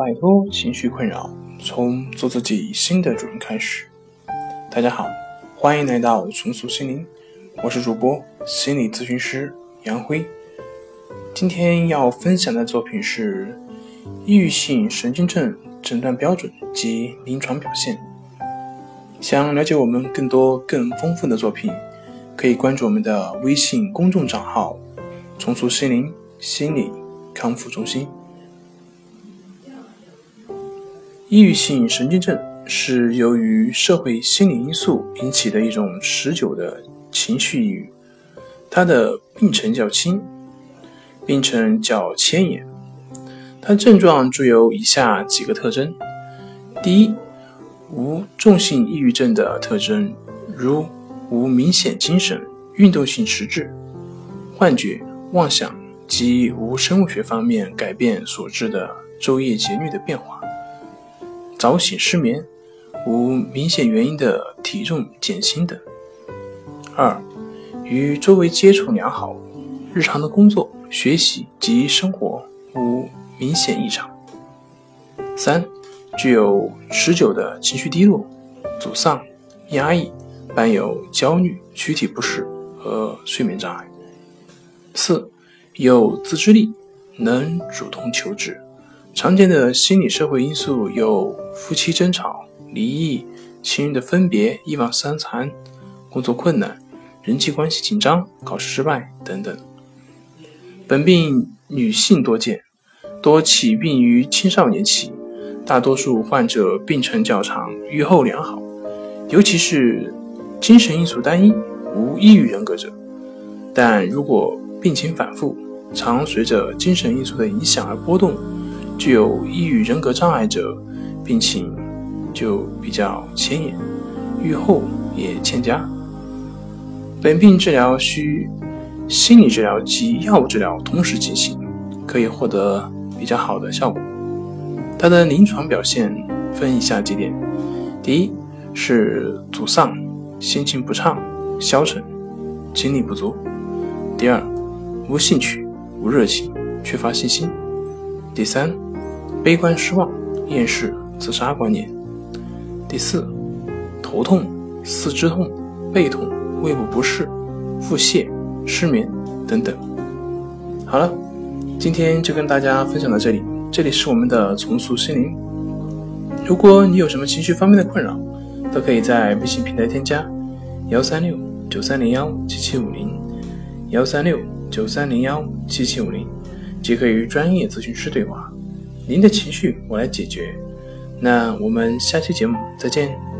摆脱情绪困扰，从做自己新的主人开始。大家好，欢迎来到重塑心灵，我是主播心理咨询师杨辉。今天要分享的作品是抑郁性神经症诊断标准及临床表现。想了解我们更多更丰富的作品，可以关注我们的微信公众账号“重塑心灵心理康复中心”。抑郁性神经症是由于社会心理因素引起的一种持久的情绪抑郁，它的病程较轻，病程较牵延。它症状具有以下几个特征：第一，无重性抑郁症的特征，如无明显精神、运动性迟滞、幻觉、妄想及无生物学方面改变所致的昼夜节律的变化。早醒、失眠，无明显原因的体重减轻等。二、与周围接触良好，日常的工作、学习及生活无明显异常。三、具有持久的情绪低落、沮丧、压抑，伴有焦虑、躯体不适和睡眠障碍。四、有自制力，能主动求治。常见的心理社会因素有夫妻争吵、离异、亲人的分别、一往三残、工作困难、人际关系紧张、考试失败等等。本病女性多见，多起病于青少年期，大多数患者病程较长，预后良好，尤其是精神因素单一、无抑郁人格者。但如果病情反复，常随着精神因素的影响而波动。具有抑郁人格障碍者，病情就比较牵延，愈后也欠佳。本病治疗需心理治疗及药物治疗同时进行，可以获得比较好的效果。它的临床表现分以下几点：第一是沮丧、心情不畅、消沉、精力不足；第二，无兴趣、无热情、缺乏信心；第三。悲观、失望、厌世、自杀观念。第四，头痛、四肢痛、背痛、胃部不适、腹泻、失眠等等。好了，今天就跟大家分享到这里。这里是我们的重塑心灵。如果你有什么情绪方面的困扰，都可以在微信平台添加幺三六九三零幺七七五零幺三六九三零幺七七五零，即可与专业咨询师对话。您的情绪我来解决，那我们下期节目再见。